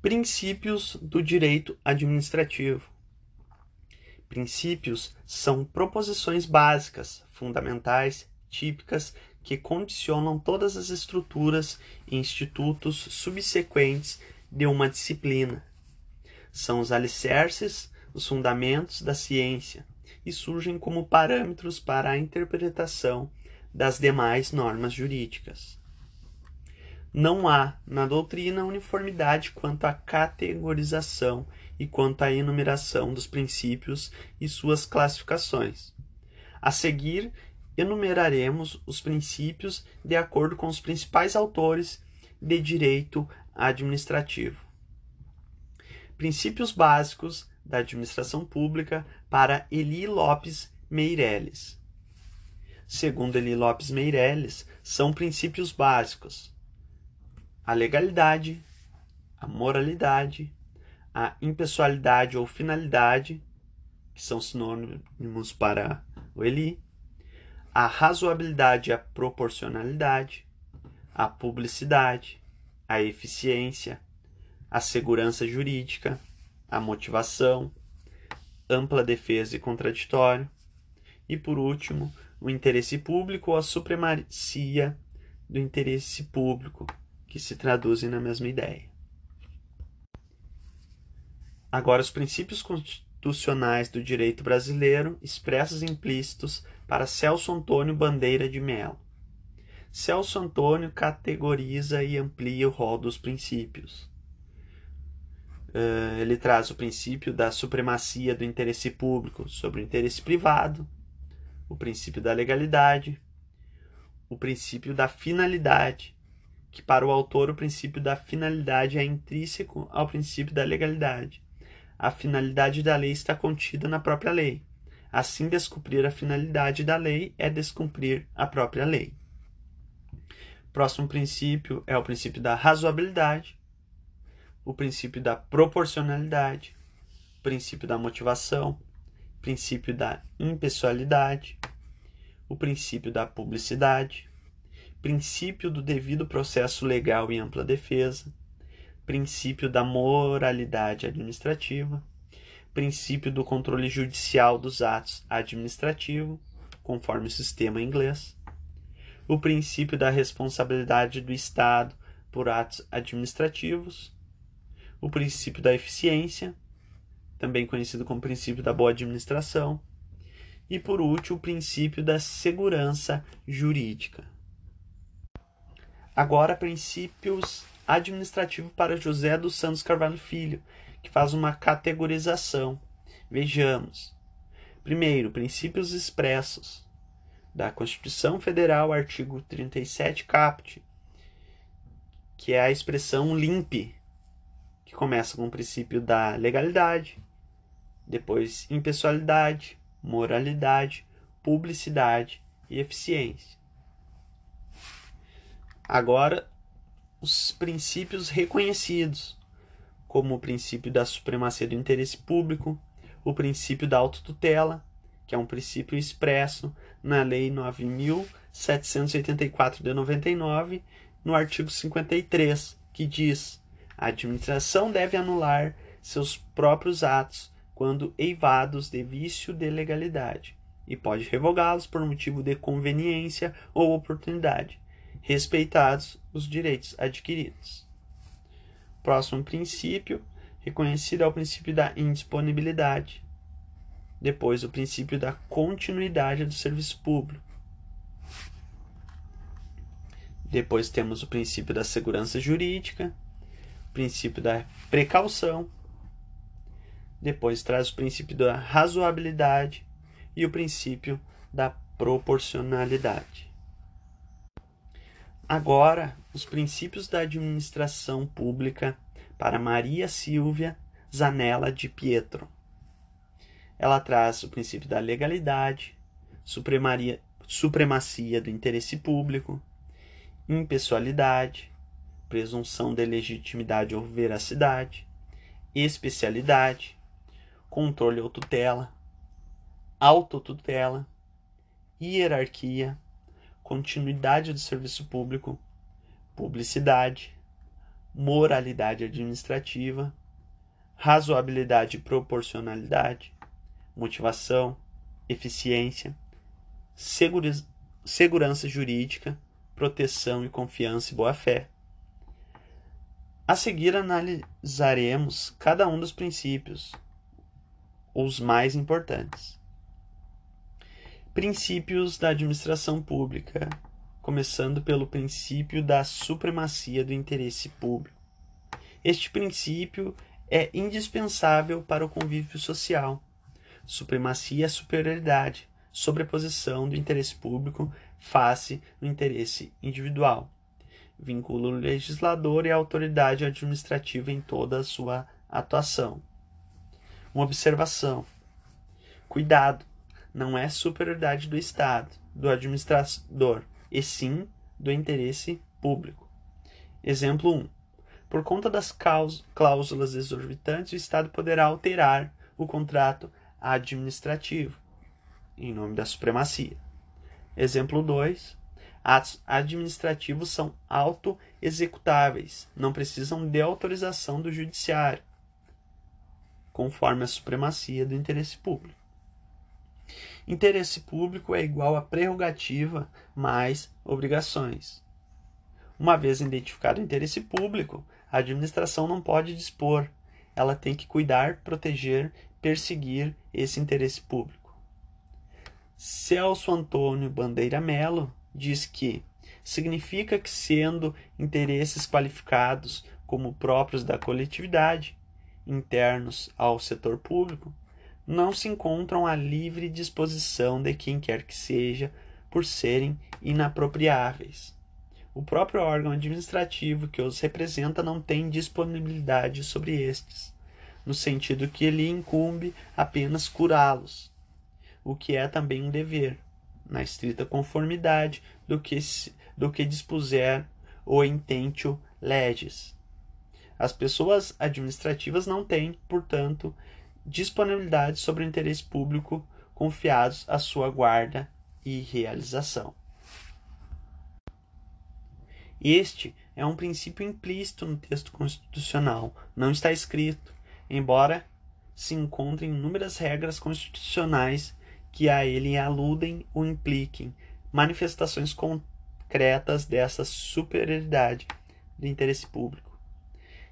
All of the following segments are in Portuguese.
Princípios do direito administrativo. Princípios são proposições básicas, fundamentais, típicas que condicionam todas as estruturas e institutos subsequentes de uma disciplina. São os alicerces, os fundamentos da ciência e surgem como parâmetros para a interpretação das demais normas jurídicas. Não há na doutrina uniformidade quanto à categorização e quanto à enumeração dos princípios e suas classificações. A seguir, enumeraremos os princípios de acordo com os principais autores de direito administrativo. Princípios básicos da administração pública para Eli Lopes Meireles. Segundo Eli Lopes Meireles, são princípios básicos a legalidade, a moralidade, a impessoalidade ou finalidade, que são sinônimos para o Eli, a razoabilidade e a proporcionalidade, a publicidade, a eficiência, a segurança jurídica, a motivação, ampla defesa e contraditório, e por último, o interesse público ou a supremacia do interesse público, que se traduzem na mesma ideia. Agora, os princípios constitucionais do direito brasileiro expressos implícitos para Celso Antônio Bandeira de Mello. Celso Antônio categoriza e amplia o rol dos princípios. Uh, ele traz o princípio da supremacia do interesse público sobre o interesse privado, o princípio da legalidade, o princípio da finalidade, que para o autor o princípio da finalidade é intrínseco ao princípio da legalidade. A finalidade da lei está contida na própria lei. Assim, descumprir a finalidade da lei é descumprir a própria lei. Próximo princípio é o princípio da razoabilidade, o princípio da proporcionalidade, o princípio da motivação, o princípio da impessoalidade, o princípio da publicidade, princípio do devido processo legal e ampla defesa, princípio da moralidade administrativa, princípio do controle judicial dos atos administrativos, conforme o sistema inglês, o princípio da responsabilidade do Estado por atos administrativos, o princípio da eficiência, também conhecido como princípio da boa administração, e por último, o princípio da segurança jurídica. Agora, princípios administrativos para José dos Santos Carvalho Filho, que faz uma categorização. Vejamos. Primeiro, princípios expressos da Constituição Federal, artigo 37 caput, que é a expressão limpe, que começa com o princípio da legalidade, depois impessoalidade, moralidade, publicidade e eficiência. Agora, os princípios reconhecidos, como o princípio da supremacia do interesse público, o princípio da autotutela, que é um princípio expresso na Lei 9.784 de 99, no artigo 53, que diz: a administração deve anular seus próprios atos quando eivados de vício de legalidade e pode revogá-los por motivo de conveniência ou oportunidade respeitados os direitos adquiridos. Próximo princípio, reconhecido é o princípio da indisponibilidade. Depois, o princípio da continuidade do serviço público. Depois temos o princípio da segurança jurídica, o princípio da precaução. Depois traz o princípio da razoabilidade e o princípio da proporcionalidade. Agora, os princípios da administração pública para Maria Silvia Zanella de Pietro. Ela traz o princípio da legalidade, supremacia do interesse público, impessoalidade, presunção de legitimidade ou veracidade, especialidade, controle ou tutela, autotutela, hierarquia, continuidade do serviço público, publicidade, moralidade administrativa, razoabilidade e proporcionalidade, motivação, eficiência, segurança jurídica, proteção e confiança e boa-fé. A seguir analisaremos cada um dos princípios, os mais importantes. Princípios da administração pública, começando pelo princípio da supremacia do interesse público. Este princípio é indispensável para o convívio social. Supremacia é superioridade, sobreposição do interesse público face do interesse individual. Vincula o legislador e a autoridade administrativa em toda a sua atuação. Uma observação. Cuidado, não é superioridade do Estado, do administrador, e sim do interesse público. Exemplo 1. Por conta das cláusulas exorbitantes, o Estado poderá alterar o contrato administrativo em nome da supremacia. Exemplo 2. Atos administrativos são auto-executáveis, não precisam de autorização do judiciário, conforme a supremacia do interesse público. Interesse público é igual a prerrogativa mais obrigações. Uma vez identificado o interesse público, a administração não pode dispor, ela tem que cuidar, proteger, perseguir esse interesse público. Celso Antônio Bandeira Melo diz que significa que, sendo interesses qualificados como próprios da coletividade, internos ao setor público, não se encontram à livre disposição de quem quer que seja por serem inapropriáveis o próprio órgão administrativo que os representa não tem disponibilidade sobre estes, no sentido que lhe incumbe apenas curá-los, o que é também um dever, na estrita conformidade do que, do que dispuser o intentio legis. As pessoas administrativas não têm, portanto, disponibilidade sobre o interesse público confiados à sua guarda e realização. Este é um princípio implícito no texto constitucional, não está escrito, embora se encontrem inúmeras regras constitucionais que a ele aludem ou impliquem manifestações concretas dessa superioridade do interesse público.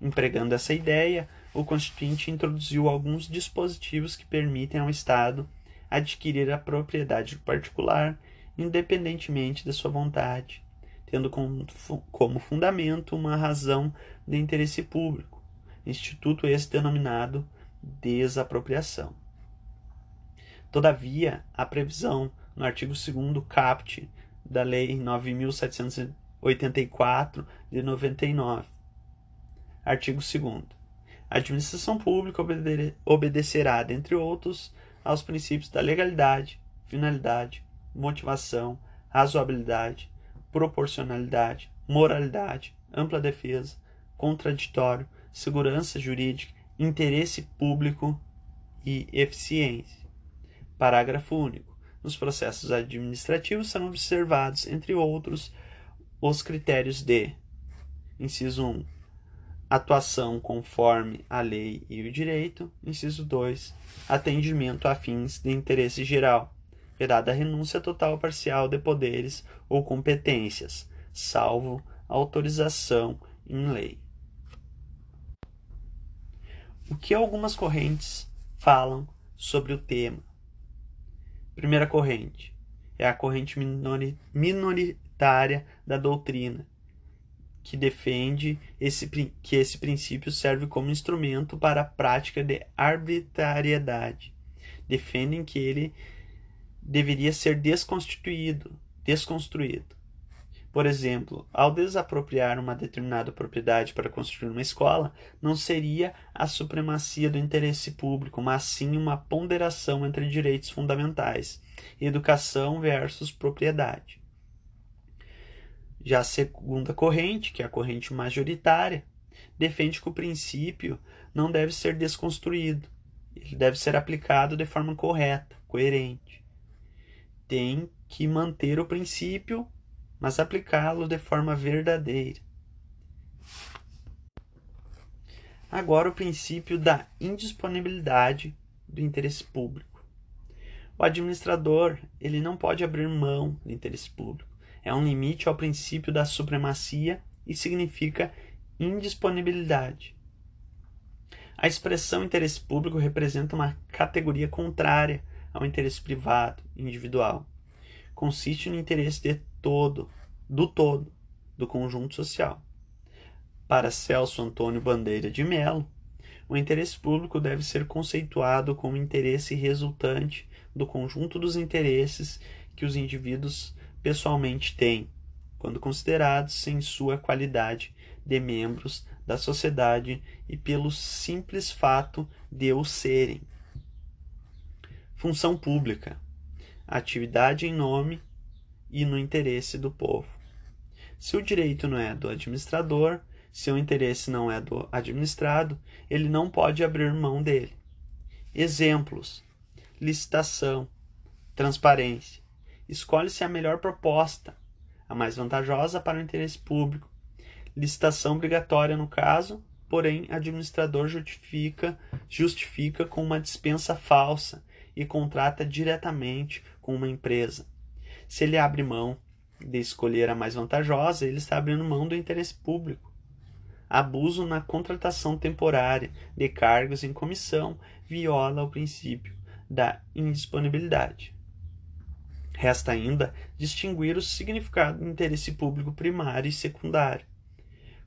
Empregando essa ideia, o Constituinte introduziu alguns dispositivos que permitem ao Estado adquirir a propriedade particular independentemente da sua vontade tendo como fundamento uma razão de interesse público, instituto esse denominado desapropriação. Todavia, a previsão no artigo 2 caput da Lei 9784 de 99. Artigo 2 a administração pública obedecerá, dentre outros, aos princípios da legalidade, finalidade, motivação, razoabilidade, proporcionalidade, moralidade, ampla defesa, contraditório, segurança jurídica, interesse público e eficiência. Parágrafo único. Nos processos administrativos são observados, entre outros, os critérios de: inciso 1, atuação conforme a lei e o direito, inciso 2, atendimento a fins de interesse geral, vedada a renúncia total ou parcial de poderes ou competências, salvo autorização em lei. O que algumas correntes falam sobre o tema? Primeira corrente é a corrente minoritária da doutrina, que defende esse, que esse princípio serve como instrumento para a prática de arbitrariedade. Defendem que ele deveria ser desconstituído, desconstruído. Por exemplo, ao desapropriar uma determinada propriedade para construir uma escola, não seria a supremacia do interesse público, mas sim uma ponderação entre direitos fundamentais, educação versus propriedade. Já a segunda corrente, que é a corrente majoritária, defende que o princípio não deve ser desconstruído, ele deve ser aplicado de forma correta, coerente tem que manter o princípio, mas aplicá-lo de forma verdadeira. Agora, o princípio da indisponibilidade do interesse público. O administrador ele não pode abrir mão do interesse público. É um limite ao princípio da supremacia e significa indisponibilidade. A expressão interesse público representa uma categoria contrária ao interesse privado, individual. Consiste no interesse de todo, do todo, do conjunto social. Para Celso Antônio Bandeira de Mello, o interesse público deve ser conceituado como interesse resultante do conjunto dos interesses que os indivíduos pessoalmente têm, quando considerados em sua qualidade de membros da sociedade e pelo simples fato de o serem. Função pública: atividade em nome e no interesse do povo. Se o direito não é do administrador, se o interesse não é do administrado, ele não pode abrir mão dele. Exemplos: licitação, transparência. Escolhe-se a melhor proposta, a mais vantajosa para o interesse público. Licitação obrigatória no caso, porém administrador justifica, justifica com uma dispensa falsa e contrata diretamente com uma empresa. Se ele abre mão de escolher a mais vantajosa, ele está abrindo mão do interesse público abuso na contratação temporária de cargos em comissão viola o princípio da indisponibilidade. Resta ainda distinguir o significado do interesse público primário e secundário.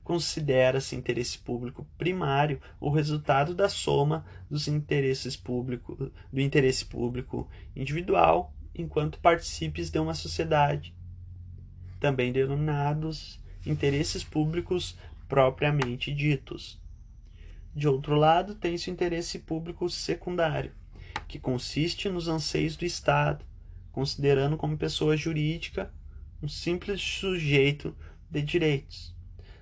Considera-se interesse público primário o resultado da soma dos interesses público, do interesse público individual enquanto participes de uma sociedade, também denominados interesses públicos propriamente ditos. De outro lado, tem-se o interesse público secundário, que consiste nos anseios do Estado, considerando como pessoa jurídica um simples sujeito de direitos.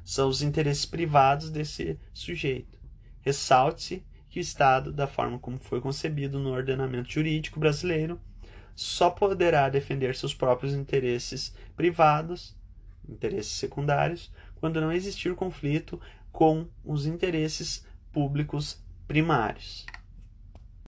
São os interesses privados desse sujeito. Ressalte-se que o Estado, da forma como foi concebido no ordenamento jurídico brasileiro, só poderá defender seus próprios interesses privados, interesses secundários, quando não existir conflito com os interesses públicos primários.